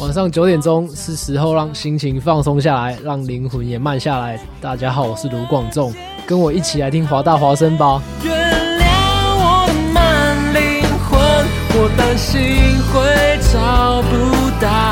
晚上九点钟是时候让心情放松下来，让灵魂也慢下来。大家好，我是卢广仲，跟我一起来听华大华声吧。原谅我们灵魂，我担心会找不到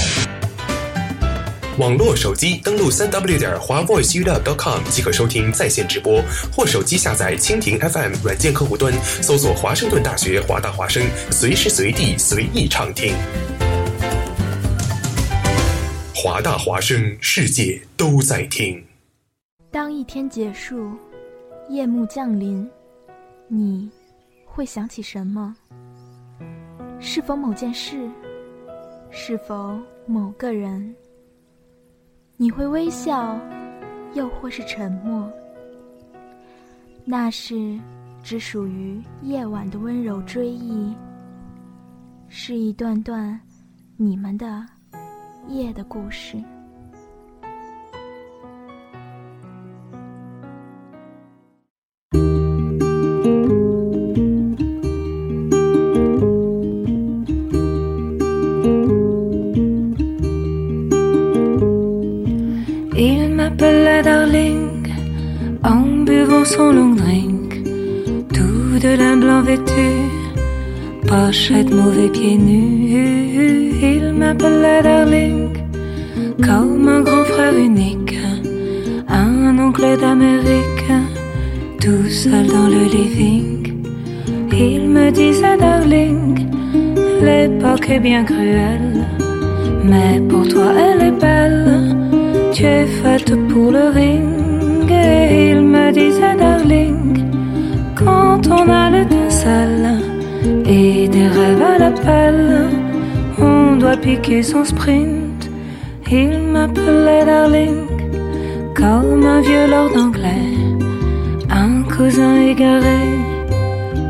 网络手机登录三 w 点华 voiceuw.com 即可收听在线直播，或手机下载蜻蜓 FM 软件客户端，搜索华盛顿大学华大华声，随时随地随意畅听。华大华声，世界都在听。当一天结束，夜幕降临，你会想起什么？是否某件事？是否某个人？你会微笑，又或是沉默？那是只属于夜晚的温柔追忆，是一段段你们的夜的故事。Son long drink, tout de lin blanc vêtu, pochette mauvais pieds nus. Il m'appelait Darling, comme un grand frère unique, un oncle d'Amérique, tout seul dans le living. Il me disait Darling, l'époque est bien cruelle, mais pour toi elle est belle, tu es faite pour le ring il me disait darling Quand on a l'étincelle et des rêves à l'appel On doit piquer son sprint. Il m'appelait darling Comme un vieux lord anglais Un cousin égaré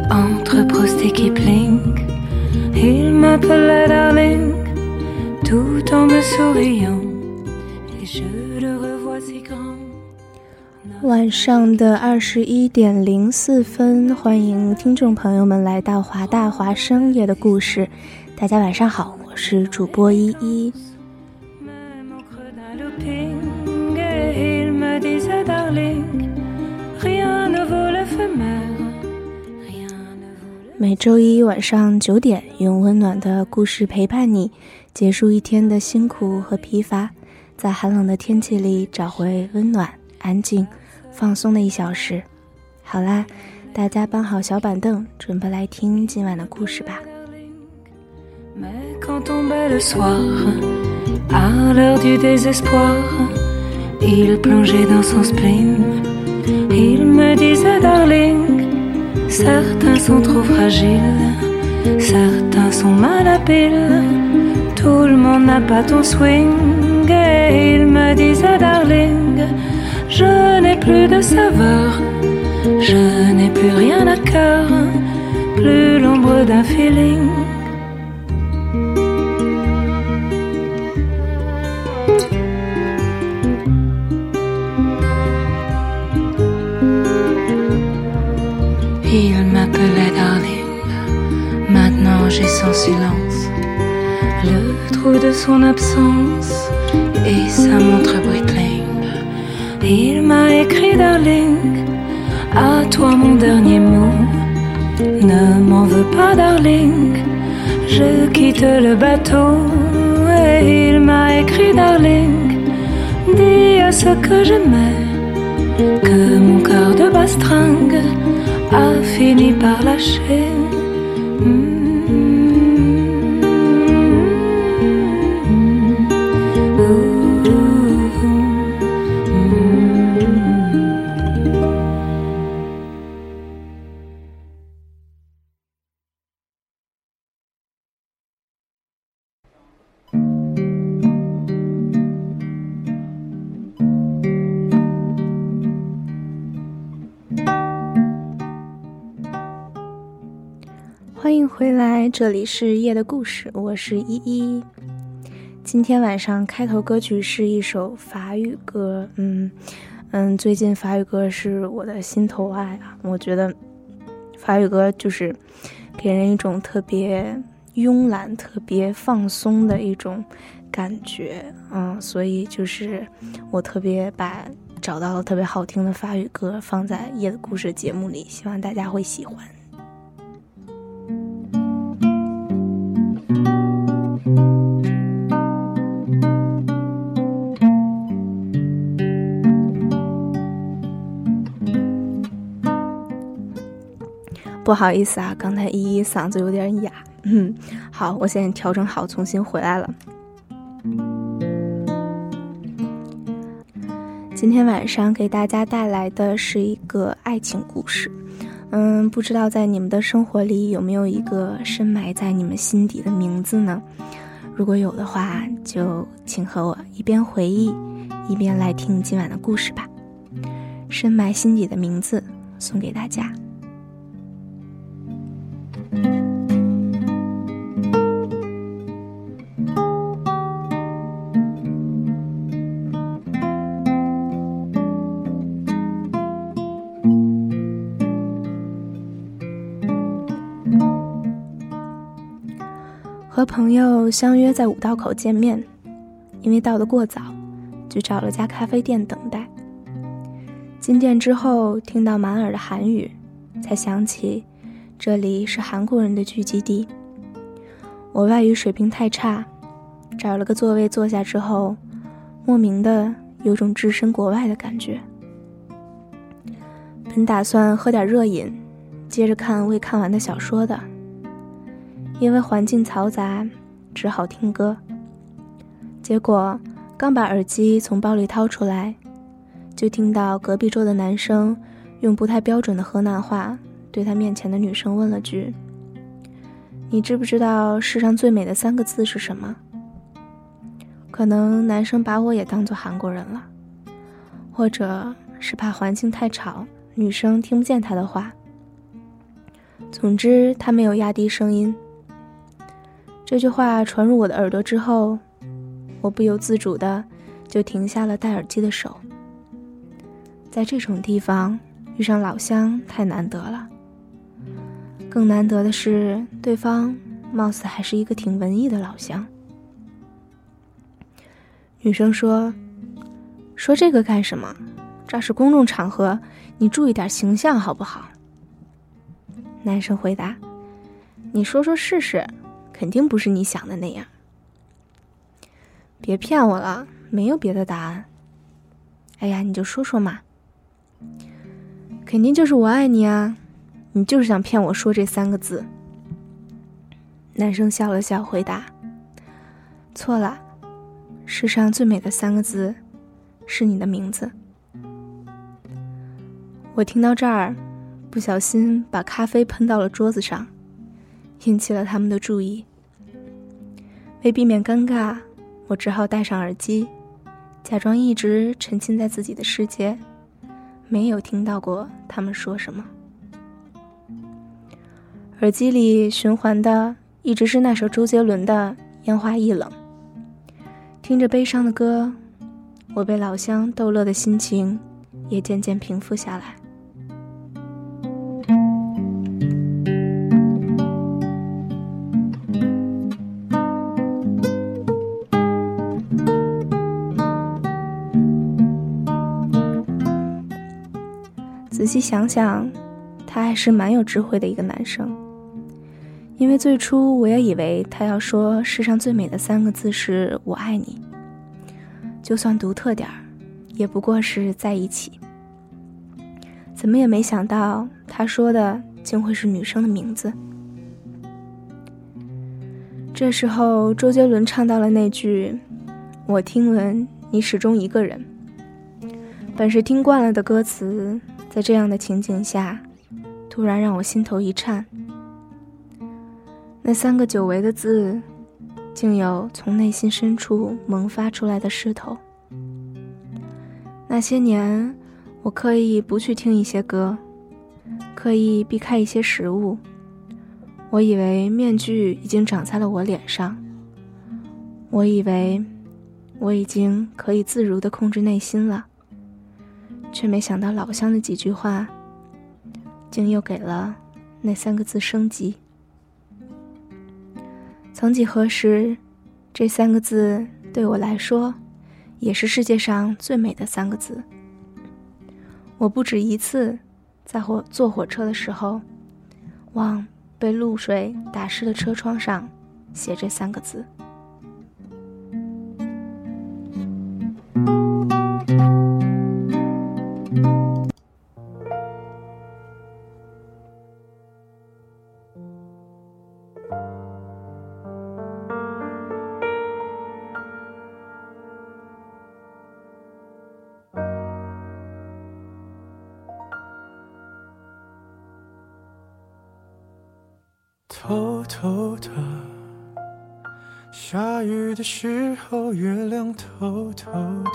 Entre Proust et Kipling Il m'appelait darling Tout en me souriant 晚上的二十一点零四分，欢迎听众朋友们来到华大华生夜的故事。大家晚上好，我是主播依依。每周一晚上九点，用温暖的故事陪伴你，结束一天的辛苦和疲乏，在寒冷的天气里找回温暖、安静。放松的一小时，好啦，大家搬好小板凳，准备来听今晚的故事吧。À l'heure du désespoir, il plongeait dans son spleen. Ils me disaient, darling, certains sont trop fragiles, certains sont malhabiles, tout le monde n'a pas ton swing. Et ils me disaient, darling, je n'ai plus de saveur, je n'ai plus rien à cœur, plus l'ombre d'un feeling. Il m'appelait darling, maintenant j'ai son silence, le trou de son absence. Et sa montre Breitling. Il m'a écrit darling, à toi mon dernier mot, ne m'en veux pas darling, je quitte le bateau. Et il m'a écrit darling, dis à ce que j'aimais que mon cœur de bastringue a fini par lâcher. 这里是夜的故事，我是依依。今天晚上开头歌曲是一首法语歌，嗯嗯，最近法语歌是我的心头爱啊，我觉得法语歌就是给人一种特别慵懒、特别放松的一种感觉，嗯，所以就是我特别把找到了特别好听的法语歌放在夜的故事节目里，希望大家会喜欢。不好意思啊，刚才依依嗓子有点哑。嗯，好，我现在调整好，重新回来了。今天晚上给大家带来的是一个爱情故事。嗯，不知道在你们的生活里有没有一个深埋在你们心底的名字呢？如果有的话，就请和我一边回忆，一边来听今晚的故事吧。深埋心底的名字，送给大家。朋友相约在五道口见面，因为到得过早，就找了家咖啡店等待。进店之后，听到满耳的韩语，才想起这里是韩国人的聚集地。我外语水平太差，找了个座位坐下之后，莫名的有种置身国外的感觉。本打算喝点热饮，接着看未看完的小说的。因为环境嘈杂，只好听歌。结果刚把耳机从包里掏出来，就听到隔壁桌的男生用不太标准的河南话对他面前的女生问了句：“你知不知道世上最美的三个字是什么？”可能男生把我也当做韩国人了，或者是怕环境太吵，女生听不见他的话。总之，他没有压低声音。这句话传入我的耳朵之后，我不由自主的就停下了戴耳机的手。在这种地方遇上老乡太难得了，更难得的是对方貌似还是一个挺文艺的老乡。女生说：“说这个干什么？这是公众场合，你注意点形象好不好？”男生回答：“你说说试试。”肯定不是你想的那样。别骗我了，没有别的答案。哎呀，你就说说嘛。肯定就是我爱你啊！你就是想骗我说这三个字。男生笑了笑，回答：“错了，世上最美的三个字，是你的名字。”我听到这儿，不小心把咖啡喷到了桌子上，引起了他们的注意。为避免尴尬，我只好戴上耳机，假装一直沉浸在自己的世界，没有听到过他们说什么。耳机里循环的一直是那首周杰伦的《烟花易冷》，听着悲伤的歌，我被老乡逗乐的心情也渐渐平复下来。仔细想想，他还是蛮有智慧的一个男生。因为最初我也以为他要说世上最美的三个字是“我爱你”，就算独特点儿，也不过是在一起。怎么也没想到他说的竟会是女生的名字。这时候，周杰伦唱到了那句：“我听闻你始终一个人。”本是听惯了的歌词。在这样的情景下，突然让我心头一颤。那三个久违的字，竟有从内心深处萌发出来的势头。那些年，我刻意不去听一些歌，刻意避开一些食物。我以为面具已经长在了我脸上，我以为我已经可以自如的控制内心了。却没想到老乡的几句话，竟又给了那三个字升级。曾几何时，这三个字对我来说，也是世界上最美的三个字。我不止一次在火坐火车的时候，往被露水打湿的车窗上写这三个字。候，月亮偷偷的，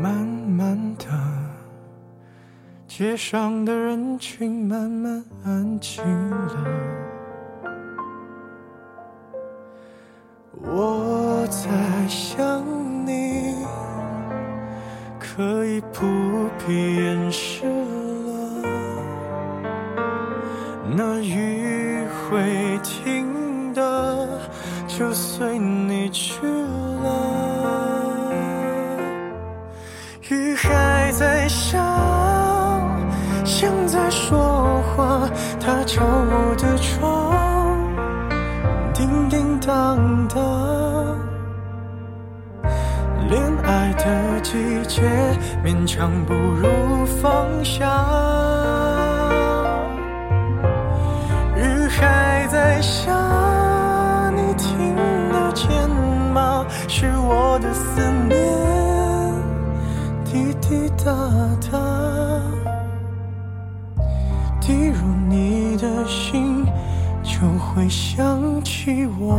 慢慢的，街上的人群慢慢安静了。我在想你，可以不必掩饰。勉强不如放下。雨还在下，你听得见吗？是我的思念，滴滴答答，滴入你的心，就会想起我。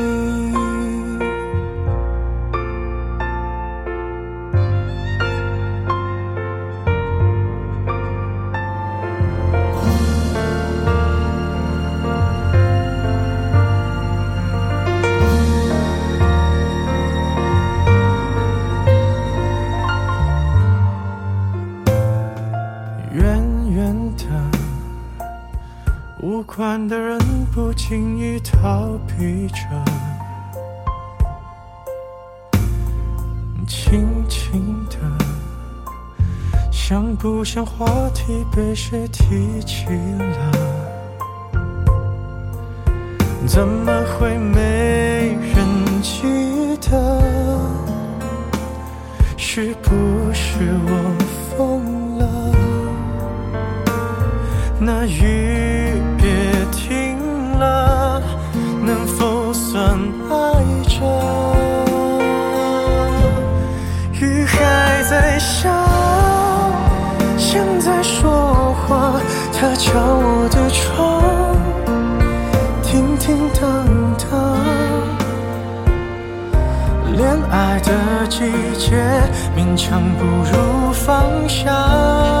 不想话题被谁提起了？怎么会没人记得？是不是我疯了？那雨他，敲我的窗，叮叮当当。恋爱的季节，勉强不如放下。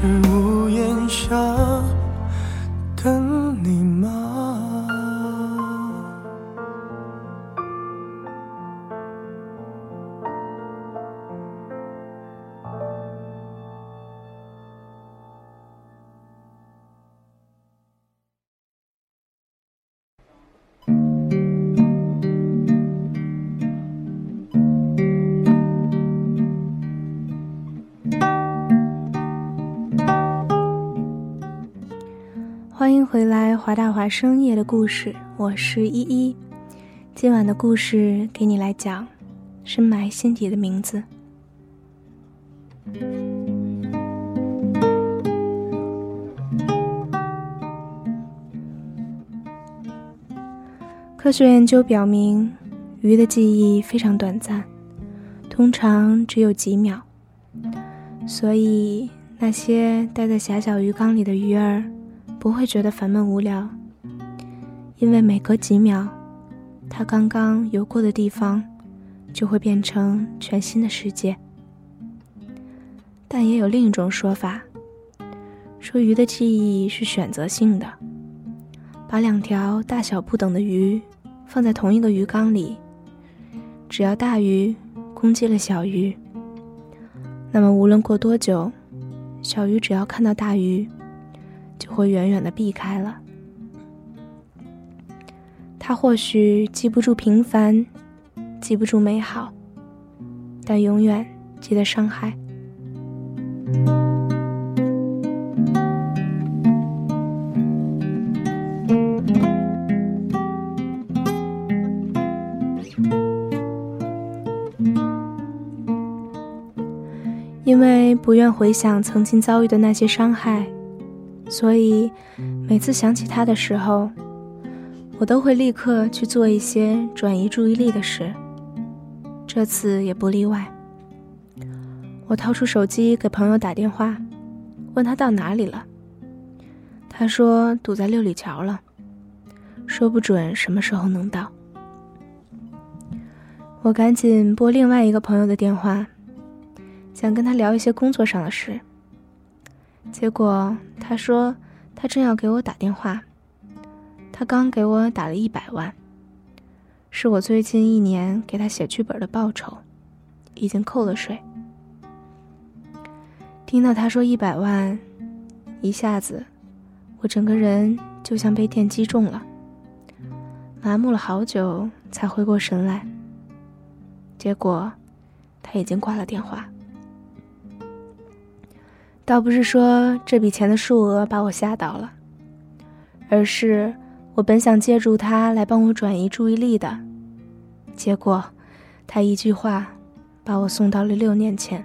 是深夜的故事，我是依依。今晚的故事给你来讲，深埋心底的名字。科学研究表明，鱼的记忆非常短暂，通常只有几秒，所以那些待在狭小鱼缸里的鱼儿。不会觉得烦闷无聊，因为每隔几秒，它刚刚游过的地方就会变成全新的世界。但也有另一种说法，说鱼的记忆是选择性的。把两条大小不等的鱼放在同一个鱼缸里，只要大鱼攻击了小鱼，那么无论过多久，小鱼只要看到大鱼。就会远远的避开了。他或许记不住平凡，记不住美好，但永远记得伤害。因为不愿回想曾经遭遇的那些伤害。所以，每次想起他的时候，我都会立刻去做一些转移注意力的事。这次也不例外。我掏出手机给朋友打电话，问他到哪里了。他说堵在六里桥了，说不准什么时候能到。我赶紧拨另外一个朋友的电话，想跟他聊一些工作上的事。结果他说他正要给我打电话，他刚给我打了一百万，是我最近一年给他写剧本的报酬，已经扣了税。听到他说一百万，一下子我整个人就像被电击中了，麻木了好久才回过神来。结果他已经挂了电话。倒不是说这笔钱的数额把我吓到了，而是我本想借助他来帮我转移注意力的，结果，他一句话，把我送到了六年前。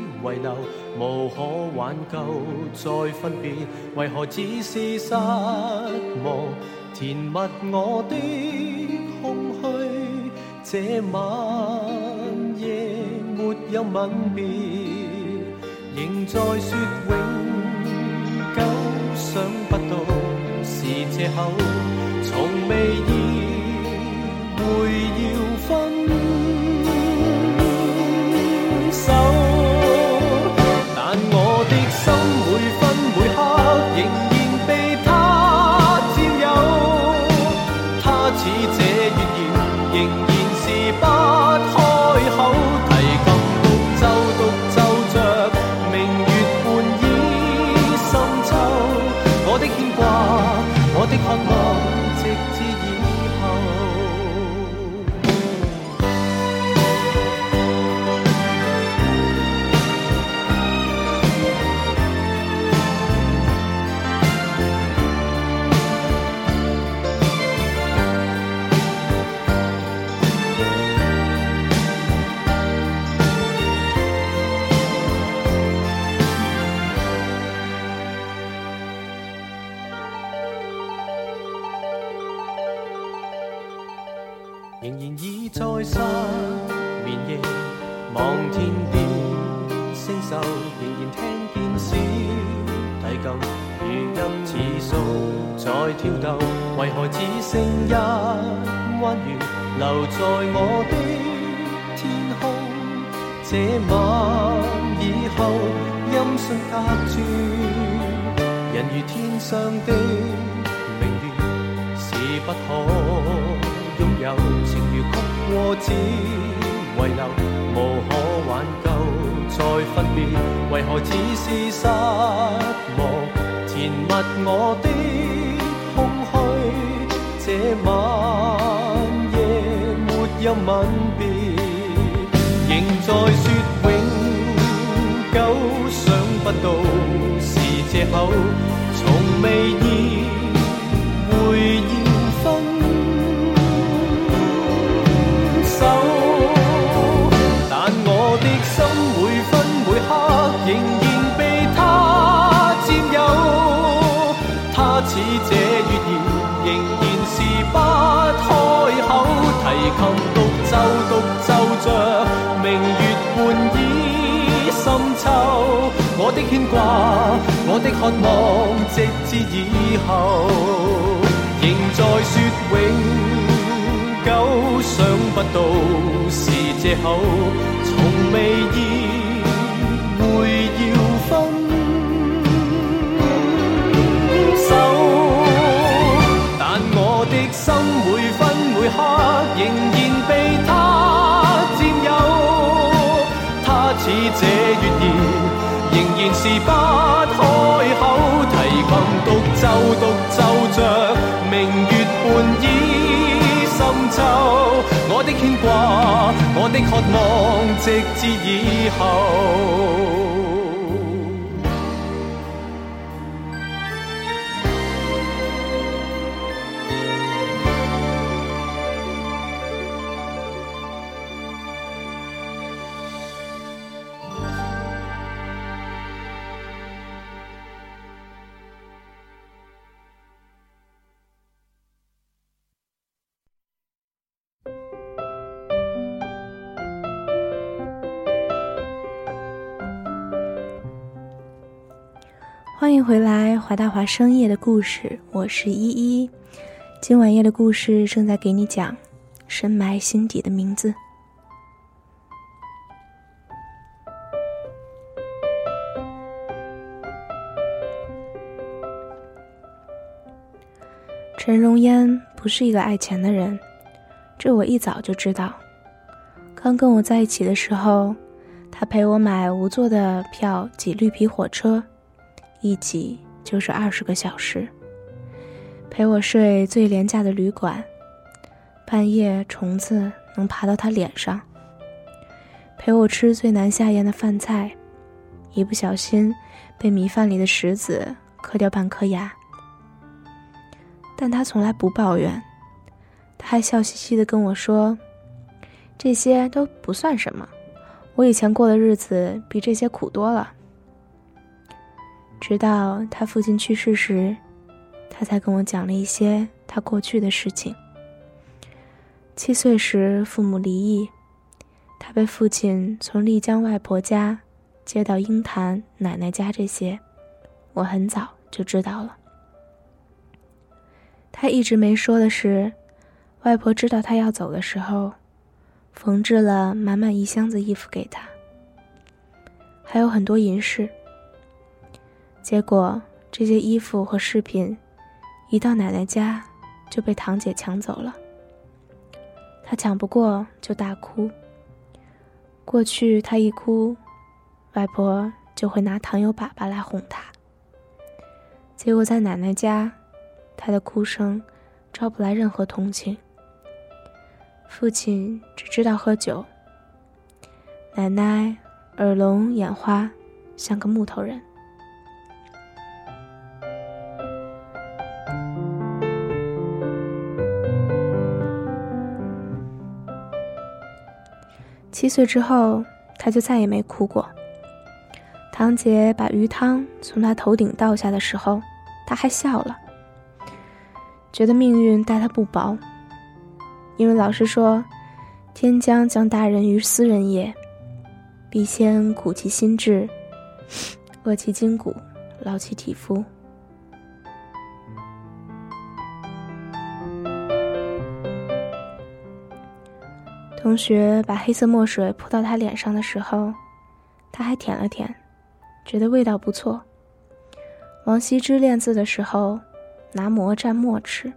遗留，无可挽救。再分别，为何只是失望？填密我的空虚。这晚夜没有吻别，仍在说永久。想不到是借口，从未意会要分。仍我的牵挂，我的渴望，直至以后，仍在说永久。想不到是借口，从未意会要分手。但我的心每分每刻，仍然被他占有。他似这月儿。仍是不开口，提琴独奏独奏着明月半倚深秋。我的牵挂，我的渴望，直至以后。欢迎回来，华大华深夜的故事，我是依依。今晚夜的故事正在给你讲，深埋心底的名字。陈荣烟不是一个爱钱的人，这我一早就知道。刚跟我在一起的时候，他陪我买无座的票挤绿皮火车。一挤就是二十个小时，陪我睡最廉价的旅馆，半夜虫子能爬到他脸上。陪我吃最难下咽的饭菜，一不小心被米饭里的石子磕掉半颗牙。但他从来不抱怨，他还笑嘻嘻的跟我说：“这些都不算什么，我以前过的日子比这些苦多了。”直到他父亲去世时，他才跟我讲了一些他过去的事情。七岁时父母离异，他被父亲从丽江外婆家接到鹰潭奶奶家，这些我很早就知道了。他一直没说的是，外婆知道他要走的时候，缝制了满满一箱子衣服给他，还有很多银饰。结果这些衣服和饰品，一到奶奶家就被堂姐抢走了。她抢不过就大哭。过去她一哭，外婆就会拿糖油粑粑来哄她。结果在奶奶家，她的哭声招不来任何同情。父亲只知道喝酒，奶奶耳聋眼花，像个木头人。七岁之后，他就再也没哭过。堂姐把鱼汤从他头顶倒下的时候，他还笑了，觉得命运待他不薄。因为老师说：“天将降大任于斯人也，必先苦其心志，饿其筋骨，劳其体肤。”同学把黑色墨水泼到他脸上的时候，他还舔了舔，觉得味道不错。王羲之练字的时候，拿馍蘸墨吃。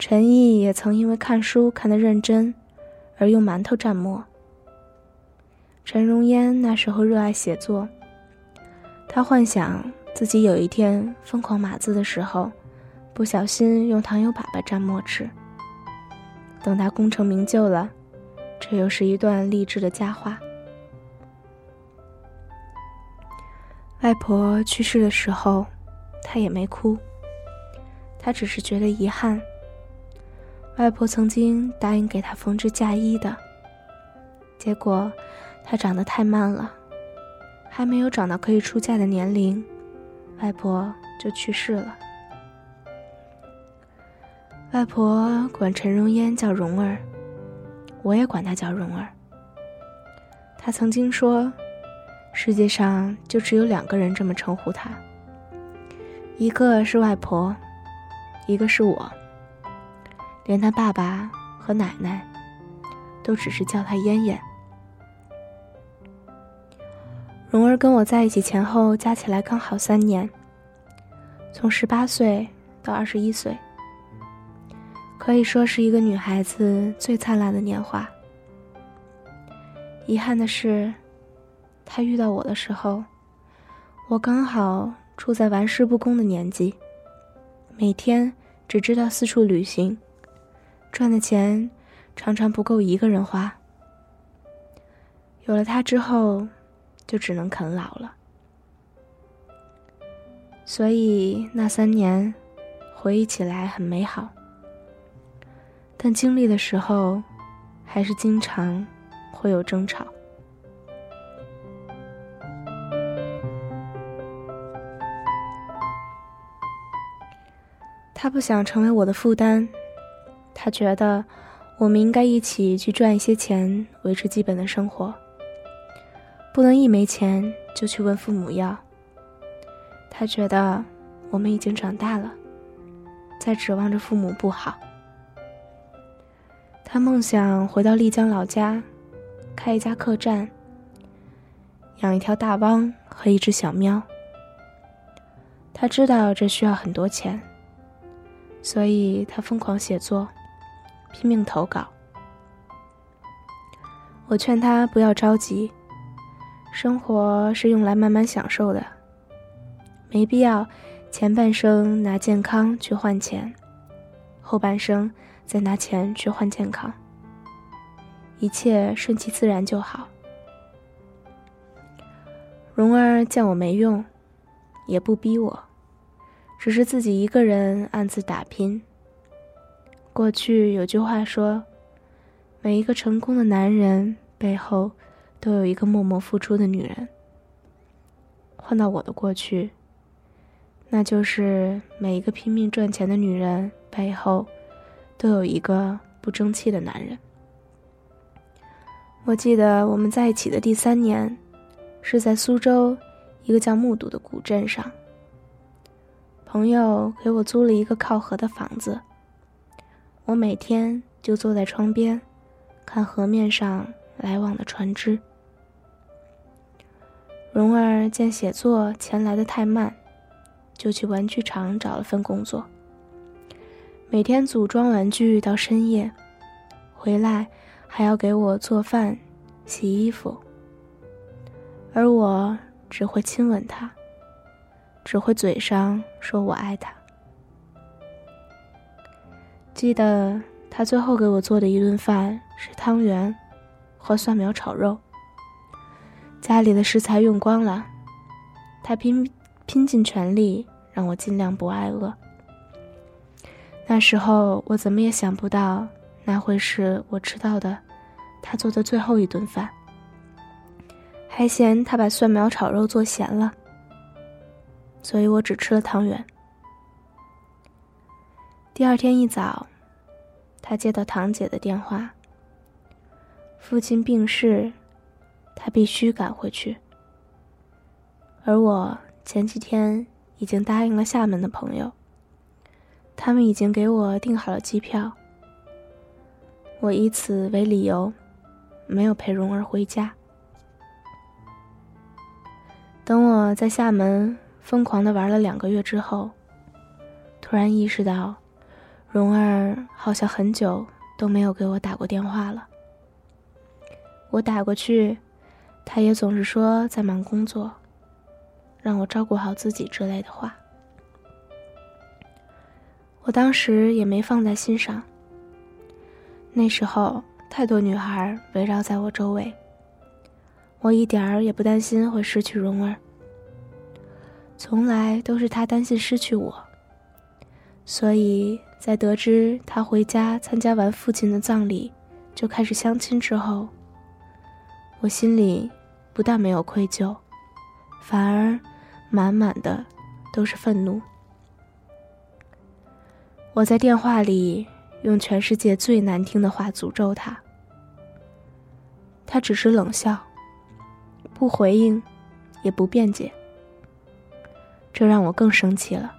陈毅也曾因为看书看得认真，而用馒头蘸墨。陈荣烟那时候热爱写作，他幻想自己有一天疯狂码字的时候，不小心用糖油粑粑蘸墨吃。等他功成名就了。这又是一段励志的佳话。外婆去世的时候，她也没哭，她只是觉得遗憾。外婆曾经答应给她缝制嫁衣的，结果她长得太慢了，还没有长到可以出嫁的年龄，外婆就去世了。外婆管陈荣烟叫蓉儿。我也管她叫蓉儿。她曾经说，世界上就只有两个人这么称呼她，一个是外婆，一个是我。连她爸爸和奶奶，都只是叫她嫣嫣。蓉儿跟我在一起前后加起来刚好三年，从十八岁到二十一岁。可以说是一个女孩子最灿烂的年华。遗憾的是，她遇到我的时候，我刚好处在玩世不恭的年纪，每天只知道四处旅行，赚的钱常常不够一个人花。有了她之后，就只能啃老了。所以那三年，回忆起来很美好。但经历的时候，还是经常会有争吵。他不想成为我的负担，他觉得我们应该一起去赚一些钱，维持基本的生活。不能一没钱就去问父母要。他觉得我们已经长大了，在指望着父母不好。他梦想回到丽江老家，开一家客栈，养一条大汪和一只小喵。他知道这需要很多钱，所以他疯狂写作，拼命投稿。我劝他不要着急，生活是用来慢慢享受的，没必要前半生拿健康去换钱，后半生再拿钱去换健康。一切顺其自然就好。蓉儿见我没用，也不逼我，只是自己一个人暗自打拼。过去有句话说。每一个成功的男人背后，都有一个默默付出的女人。换到我的过去，那就是每一个拼命赚钱的女人背后，都有一个不争气的男人。我记得我们在一起的第三年，是在苏州一个叫木渎的古镇上。朋友给我租了一个靠河的房子，我每天就坐在窗边。看河面上来往的船只。蓉儿见写作钱来的太慢，就去玩具厂找了份工作。每天组装玩具到深夜，回来还要给我做饭、洗衣服。而我只会亲吻他，只会嘴上说我爱他。记得。他最后给我做的一顿饭是汤圆和蒜苗炒肉。家里的食材用光了，他拼拼尽全力让我尽量不挨饿。那时候我怎么也想不到，那会是我吃到的他做的最后一顿饭。还嫌他把蒜苗炒肉做咸了，所以我只吃了汤圆。第二天一早。他接到堂姐的电话，父亲病逝，他必须赶回去。而我前几天已经答应了厦门的朋友，他们已经给我订好了机票。我以此为理由，没有陪蓉儿回家。等我在厦门疯狂的玩了两个月之后，突然意识到。蓉儿好像很久都没有给我打过电话了。我打过去，他也总是说在忙工作，让我照顾好自己之类的话。我当时也没放在心上。那时候太多女孩围绕在我周围，我一点儿也不担心会失去蓉儿。从来都是他担心失去我，所以。在得知他回家参加完父亲的葬礼，就开始相亲之后，我心里不但没有愧疚，反而满满的都是愤怒。我在电话里用全世界最难听的话诅咒他，他只是冷笑，不回应，也不辩解，这让我更生气了。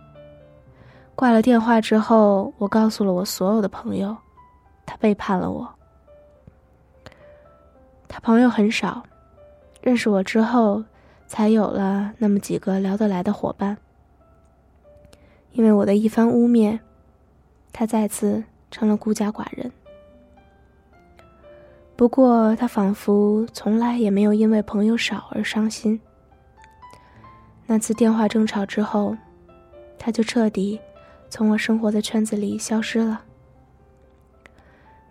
挂了电话之后，我告诉了我所有的朋友，他背叛了我。他朋友很少，认识我之后，才有了那么几个聊得来的伙伴。因为我的一番污蔑，他再次成了孤家寡人。不过，他仿佛从来也没有因为朋友少而伤心。那次电话争吵之后，他就彻底。从我生活的圈子里消失了，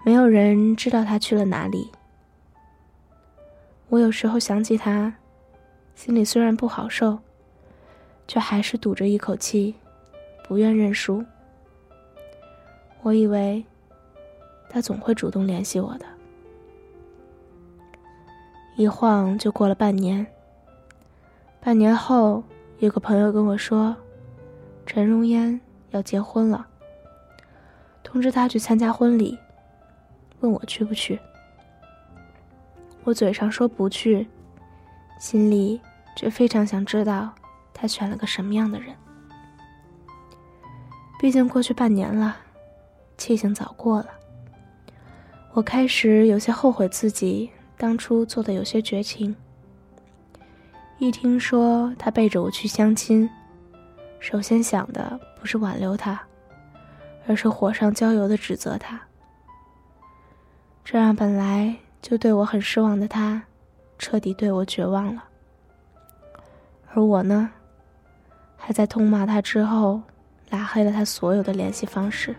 没有人知道他去了哪里。我有时候想起他，心里虽然不好受，却还是堵着一口气，不愿认输。我以为他总会主动联系我的，一晃就过了半年。半年后，有个朋友跟我说：“陈荣烟。”要结婚了，通知他去参加婚礼，问我去不去。我嘴上说不去，心里却非常想知道他选了个什么样的人。毕竟过去半年了，气性早过了。我开始有些后悔自己当初做的有些绝情。一听说他背着我去相亲，首先想的不是挽留他，而是火上浇油的指责他。这让本来就对我很失望的他，彻底对我绝望了。而我呢，还在痛骂他之后，拉黑了他所有的联系方式。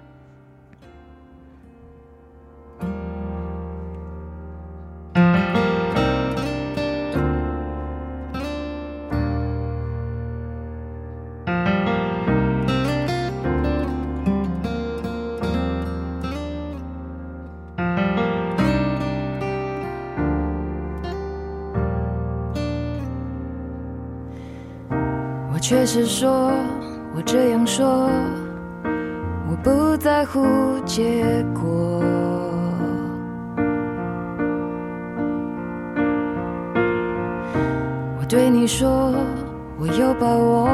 却是说，我这样说，我不在乎结果。我对你说，我有把握，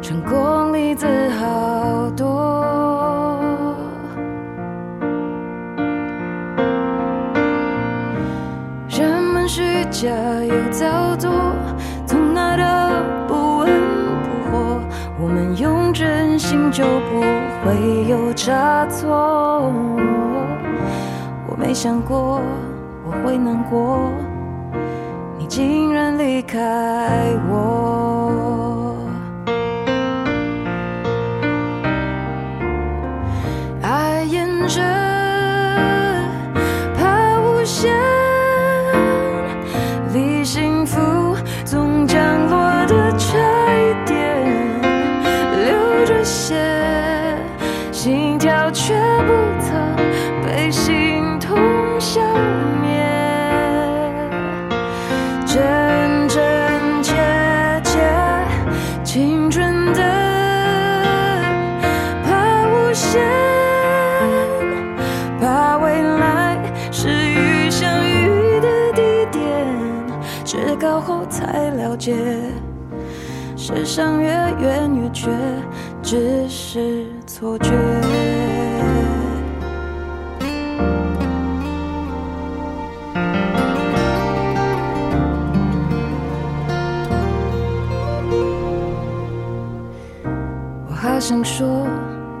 成功例子好多。人们虚假又造作，就不会有差错。我没想过我会难过，你竟然离开我。解，世上越远越绝。只是错觉。我好想说，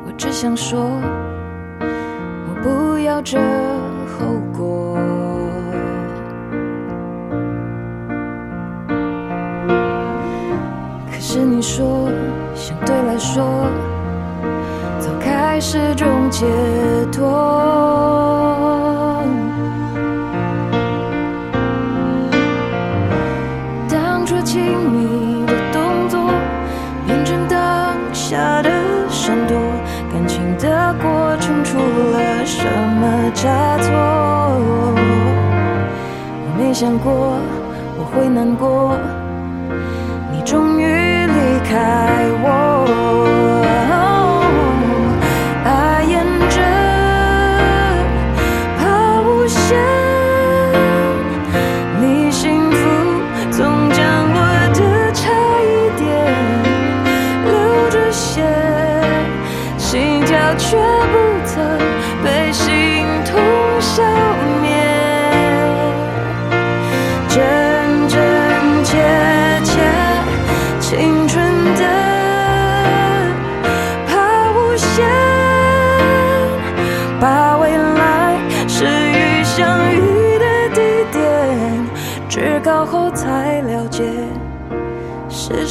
我只想说，我不要这说。相对来说，早开始种解脱。当初亲密的动作变成当下的闪躲，感情的过程出了什么差错？我没想过我会难过，开我，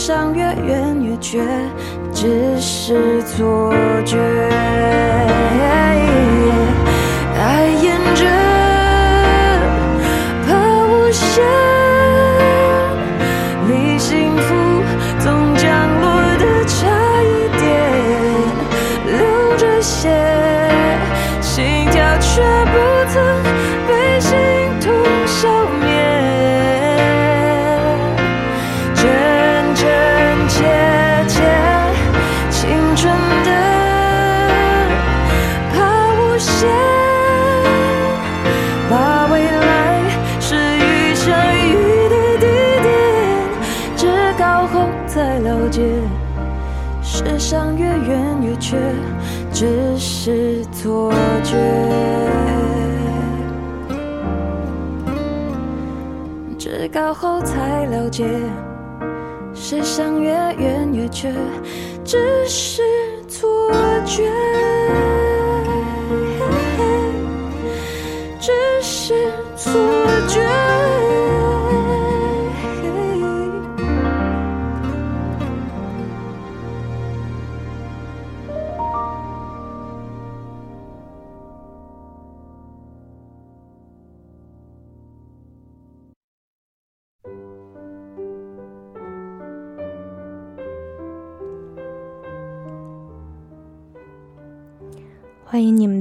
伤越远越绝，只是错觉。知高后才了解，世上越远越缺，只是错觉。只是错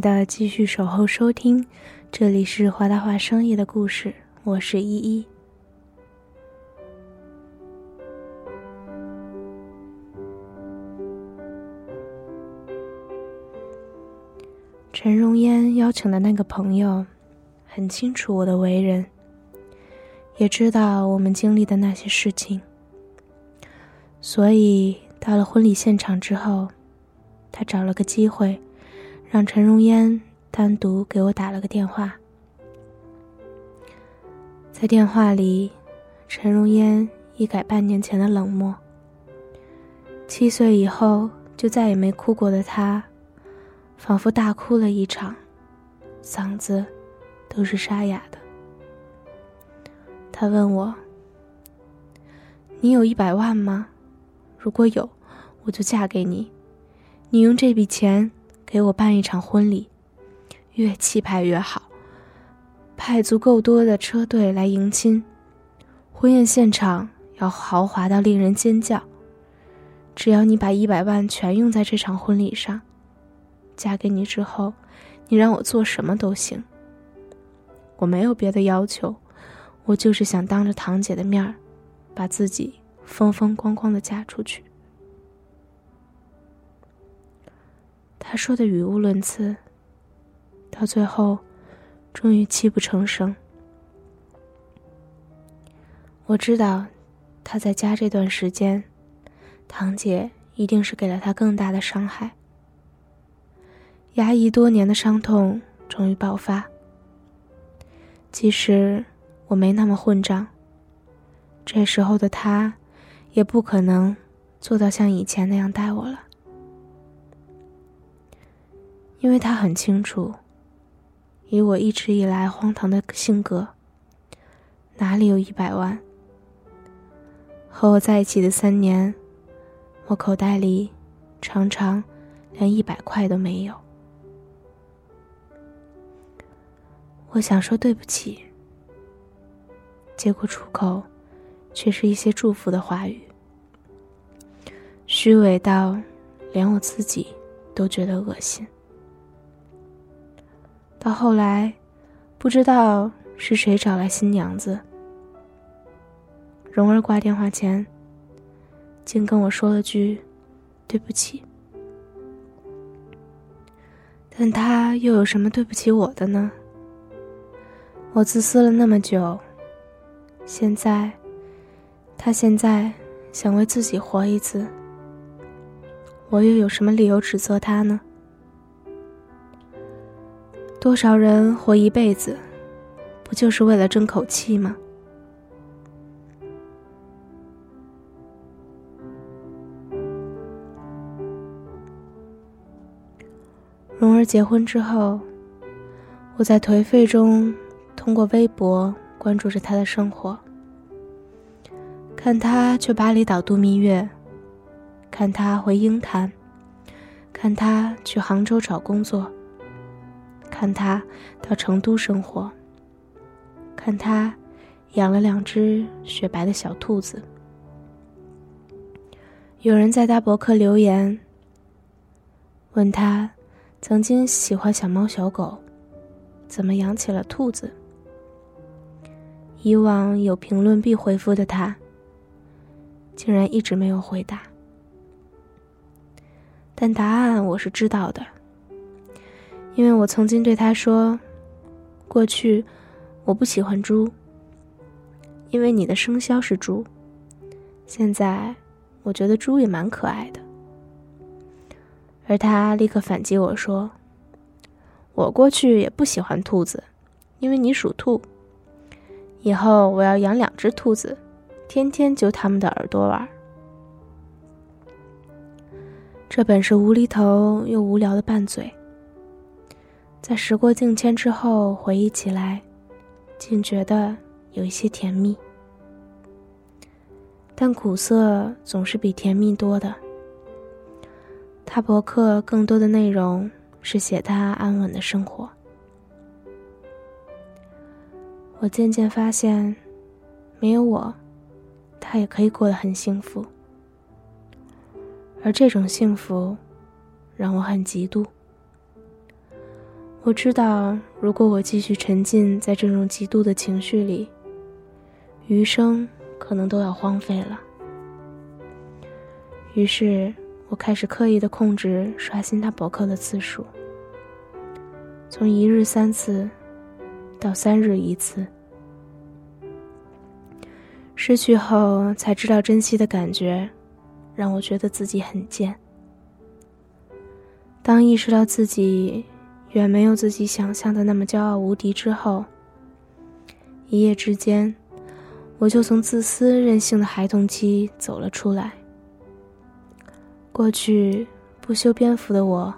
的继续守候收听，这里是华大华生意的故事，我是依依。陈荣烟邀请的那个朋友，很清楚我的为人，也知道我们经历的那些事情，所以到了婚礼现场之后，他找了个机会。让陈荣烟单独给我打了个电话，在电话里，陈荣烟一改半年前的冷漠。七岁以后就再也没哭过的他，仿佛大哭了一场，嗓子都是沙哑的。他问我：“你有一百万吗？如果有，我就嫁给你。你用这笔钱。”给我办一场婚礼，越气派越好，派足够多的车队来迎亲，婚宴现场要豪华到令人尖叫。只要你把一百万全用在这场婚礼上，嫁给你之后，你让我做什么都行。我没有别的要求，我就是想当着堂姐的面儿，把自己风风光光的嫁出去。他说的语无伦次，到最后，终于泣不成声。我知道，他在家这段时间，堂姐一定是给了他更大的伤害。压抑多年的伤痛终于爆发。即使我没那么混账，这时候的他，也不可能做到像以前那样待我了。因为他很清楚，以我一直以来荒唐的性格，哪里有一百万？和我在一起的三年，我口袋里常常连一百块都没有。我想说对不起，结果出口却是一些祝福的话语，虚伪到连我自己都觉得恶心。到后来，不知道是谁找来新娘子。蓉儿挂电话前，竟跟我说了句：“对不起。”但他又有什么对不起我的呢？我自私了那么久，现在，他现在想为自己活一次，我又有什么理由指责他呢？多少人活一辈子，不就是为了争口气吗？蓉儿结婚之后，我在颓废中通过微博关注着她的生活，看她去巴厘岛度蜜月，看她回鹰潭，看她去杭州找工作。看他到成都生活，看他养了两只雪白的小兔子。有人在他博客留言，问他曾经喜欢小猫小狗，怎么养起了兔子？以往有评论必回复的他，竟然一直没有回答。但答案我是知道的。因为我曾经对他说：“过去我不喜欢猪，因为你的生肖是猪，现在我觉得猪也蛮可爱的。而他立刻反击我说：“我过去也不喜欢兔子，因为你属兔。以后我要养两只兔子，天天揪它们的耳朵玩。”这本是无厘头又无聊的拌嘴，在时过境迁之后回忆起来，竟觉得有一些甜蜜。但苦涩总是比甜蜜多的。他博客更多的内容是写他安稳的生活。我渐渐发现，没有我，他也可以过得很幸福。而这种幸福，让我很嫉妒。我知道，如果我继续沉浸在这种极度的情绪里，余生可能都要荒废了。于是。我开始刻意的控制刷新他博客的次数，从一日三次，到三日一次。失去后才知道珍惜的感觉，让我觉得自己很贱。当意识到自己远没有自己想象的那么骄傲无敌之后，一夜之间，我就从自私任性的孩童期走了出来。过去不修边幅的我，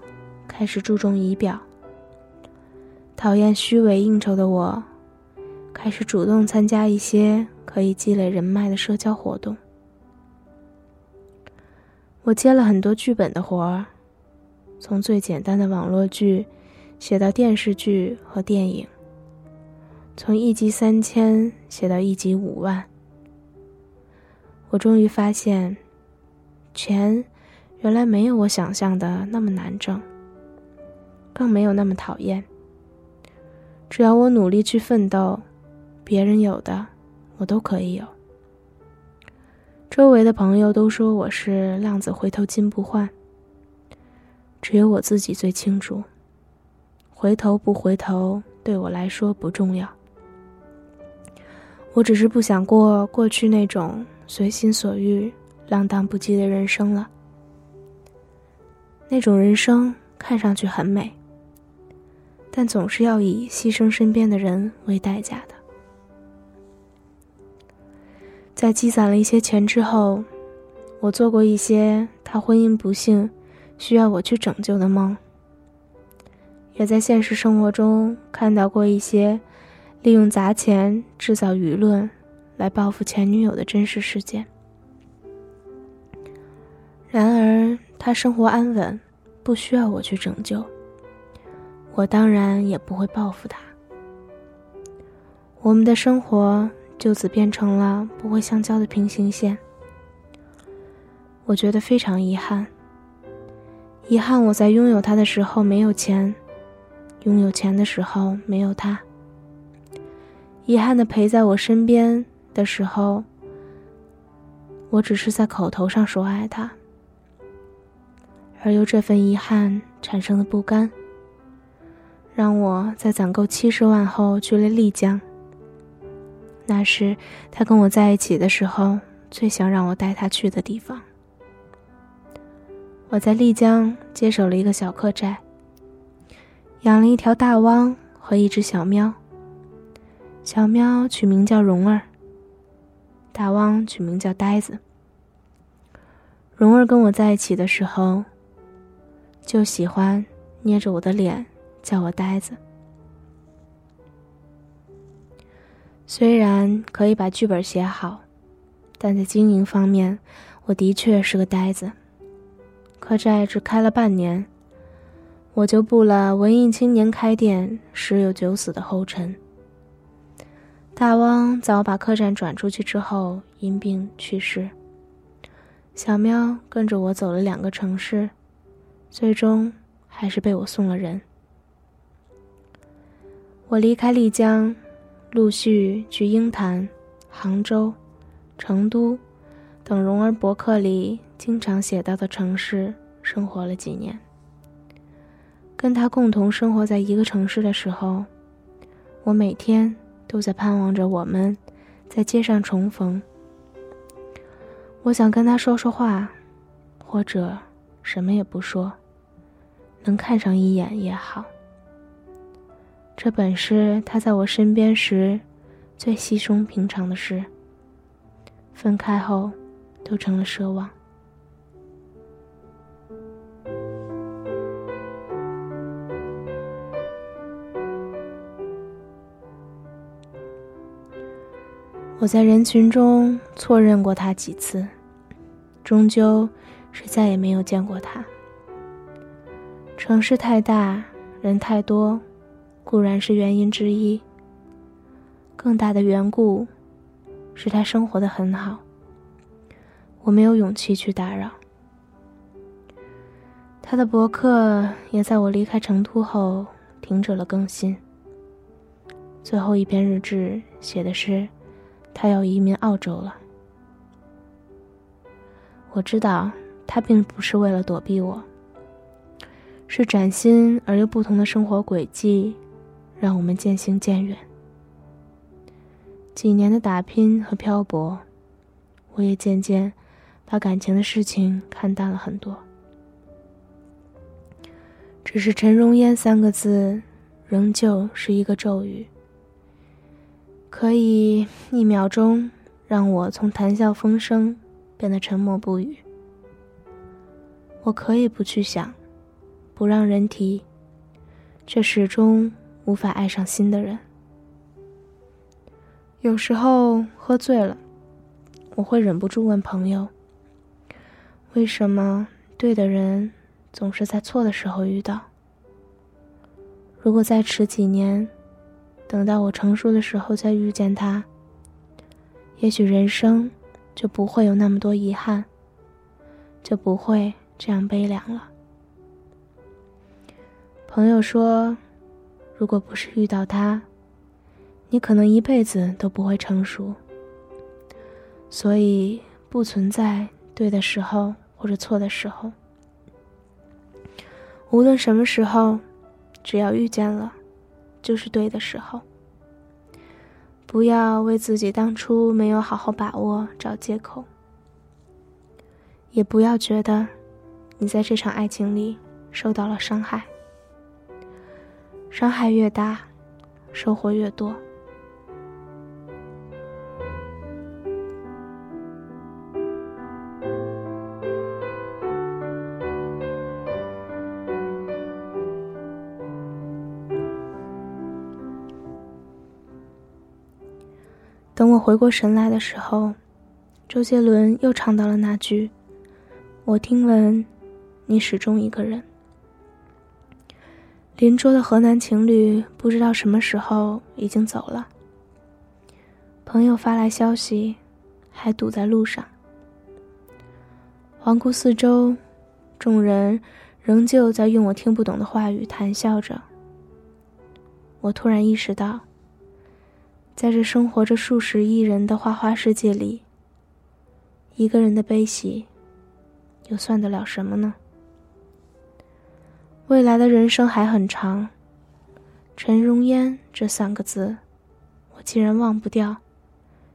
开始注重仪表；讨厌虚伪应酬的我，开始主动参加一些可以积累人脉的社交活动。我接了很多剧本的活儿，从最简单的网络剧写到电视剧和电影，从一集三千写到一集五万。我终于发现，钱。原来没有我想象的那么难挣，更没有那么讨厌。只要我努力去奋斗，别人有的我都可以有。周围的朋友都说我是浪子回头金不换，只有我自己最清楚，回头不回头对我来说不重要。我只是不想过过去那种随心所欲、浪荡不羁的人生了。那种人生看上去很美，但总是要以牺牲身边的人为代价的。在积攒了一些钱之后，我做过一些他婚姻不幸需要我去拯救的梦，也在现实生活中看到过一些利用砸钱制造舆论来报复前女友的真实事件。然而。他生活安稳，不需要我去拯救。我当然也不会报复他。我们的生活就此变成了不会相交的平行线。我觉得非常遗憾。遗憾我在拥有他的时候没有钱，拥有钱的时候没有他。遗憾的陪在我身边的时候，我只是在口头上说爱他。而由这份遗憾产生的不甘，让我在攒够七十万后去了丽江。那是他跟我在一起的时候最想让我带他去的地方。我在丽江接手了一个小客栈，养了一条大汪和一只小喵。小喵取名叫蓉儿，大汪取名叫呆子。蓉儿跟我在一起的时候。就喜欢捏着我的脸，叫我呆子。虽然可以把剧本写好，但在经营方面，我的确是个呆子。客栈只开了半年，我就步了文艺青年开店十有九死的后尘。大汪在我把客栈转出去之后因病去世，小喵跟着我走了两个城市。最终还是被我送了人。我离开丽江，陆续去鹰潭、杭州、成都等蓉儿博客里经常写到的城市生活了几年。跟他共同生活在一个城市的时候，我每天都在盼望着我们在街上重逢。我想跟他说说话，或者什么也不说，能看上一眼也好。这本是他在我身边时最稀松平常的事。分开后，都成了奢望。我在人群中错认过他几次，终究是再也没有见过他。城市太大，人太多，固然是原因之一。更大的缘故，是他生活的很好，我没有勇气去打扰。他的博客也在我离开成都后停止了更新。最后一篇日志写的是。他要移民澳洲了。我知道他并不是为了躲避我，是崭新而又不同的生活轨迹，让我们渐行渐远。几年的打拼和漂泊，我也渐渐把感情的事情看淡了很多。只是陈荣烟三个字，仍旧是一个咒语。可以一秒钟让我从谈笑风生变得沉默不语。我可以不去想，不让人提，却始终无法爱上新的人。有时候喝醉了，我会忍不住问朋友：为什么对的人总是在错的时候遇到？如果再迟几年？等到我成熟的时候再遇见他，也许人生就不会有那么多遗憾，就不会这样悲凉了。朋友说，如果不是遇到他，你可能一辈子都不会成熟。所以不存在对的时候或者错的时候，无论什么时候，只要遇见了。就是对的时候。不要为自己当初没有好好把握找借口，也不要觉得你在这场爱情里受到了伤害。伤害越大，收获越多。回过神来的时候，周杰伦又唱到了那句：“我听闻，你始终一个人。”邻桌的河南情侣不知道什么时候已经走了。朋友发来消息，还堵在路上。环顾四周，众人仍旧在用我听不懂的话语谈笑着。我突然意识到。在这生活着数十亿人的花花世界里，一个人的悲喜，又算得了什么呢？未来的人生还很长。陈荣烟这三个字，我既然忘不掉，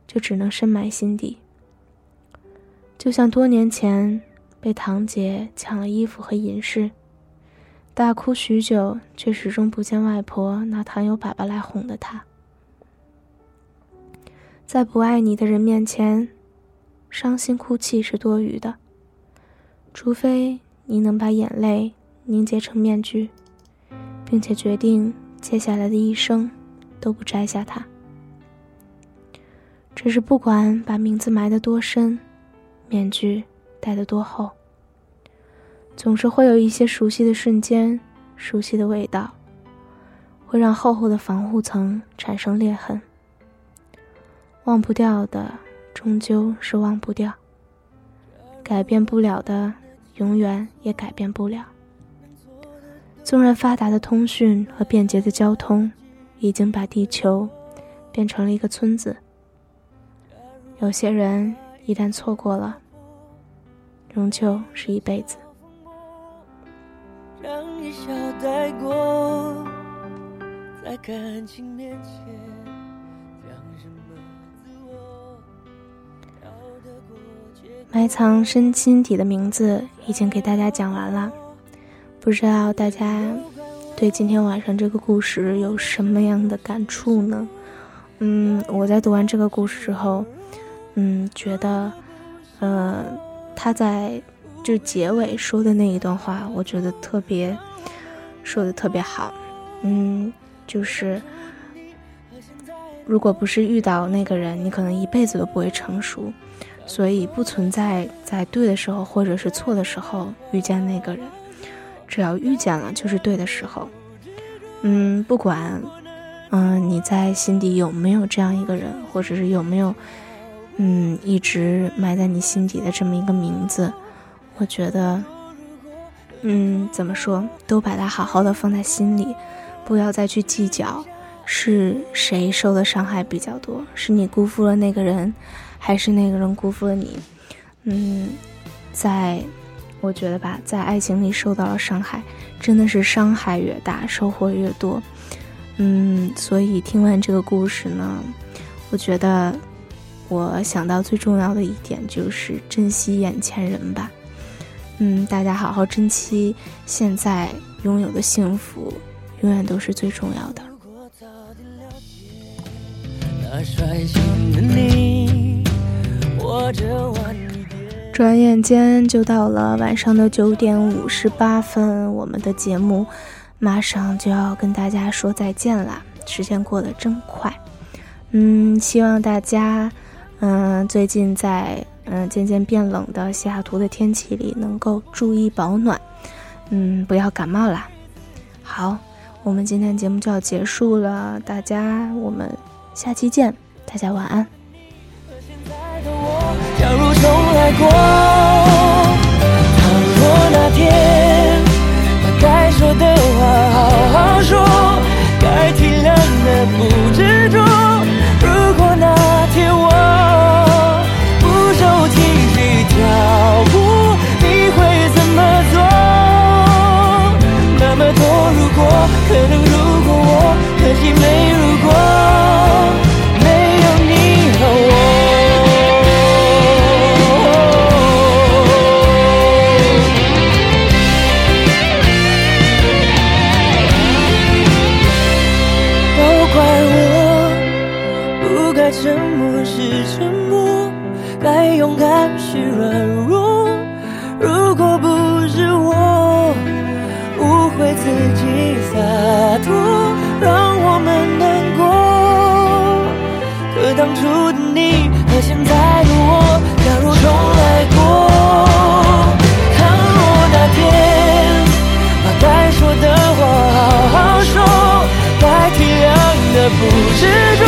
就只能深埋心底。就像多年前被堂姐抢了衣服和银饰，大哭许久，却始终不见外婆拿糖油粑粑来哄的他。在不爱你的人面前，伤心哭泣是多余的。除非你能把眼泪凝结成面具，并且决定接下来的一生都不摘下它。只是不管把名字埋得多深，面具戴得多厚，总是会有一些熟悉的瞬间、熟悉的味道，会让厚厚的防护层产生裂痕。忘不掉的，终究是忘不掉；改变不了的，永远也改变不了。纵然发达的通讯和便捷的交通，已经把地球变成了一个村子。有些人一旦错过了，终究是一辈子。让一笑带过，在感情面前。埋藏深心底的名字已经给大家讲完了，不知道大家对今天晚上这个故事有什么样的感触呢？嗯，我在读完这个故事之后，嗯，觉得，呃，他在就结尾说的那一段话，我觉得特别说的特别好。嗯，就是如果不是遇到那个人，你可能一辈子都不会成熟。所以不存在在对的时候或者是错的时候遇见那个人，只要遇见了就是对的时候。嗯，不管，嗯，你在心底有没有这样一个人，或者是有没有，嗯，一直埋在你心底的这么一个名字，我觉得，嗯，怎么说，都把它好好的放在心里，不要再去计较是谁受的伤害比较多，是你辜负了那个人。还是那个人辜负了你，嗯，在，我觉得吧，在爱情里受到了伤害，真的是伤害越大，收获越多，嗯，所以听完这个故事呢，我觉得我想到最重要的一点就是珍惜眼前人吧，嗯，大家好好珍惜现在拥有的幸福，永远都是最重要的。转眼间就到了晚上的九点五十八分，我们的节目马上就要跟大家说再见啦！时间过得真快，嗯，希望大家，嗯，最近在嗯渐渐变冷的西雅图的天气里能够注意保暖，嗯，不要感冒啦。好，我们今天节目就要结束了，大家我们下期见，大家晚安。重来过，倘若那天把该说的话好好说，该体谅的不执着。如果那天我不受情绪挑拨，你会怎么做？那么多如果，可能如果我，可惜没如不知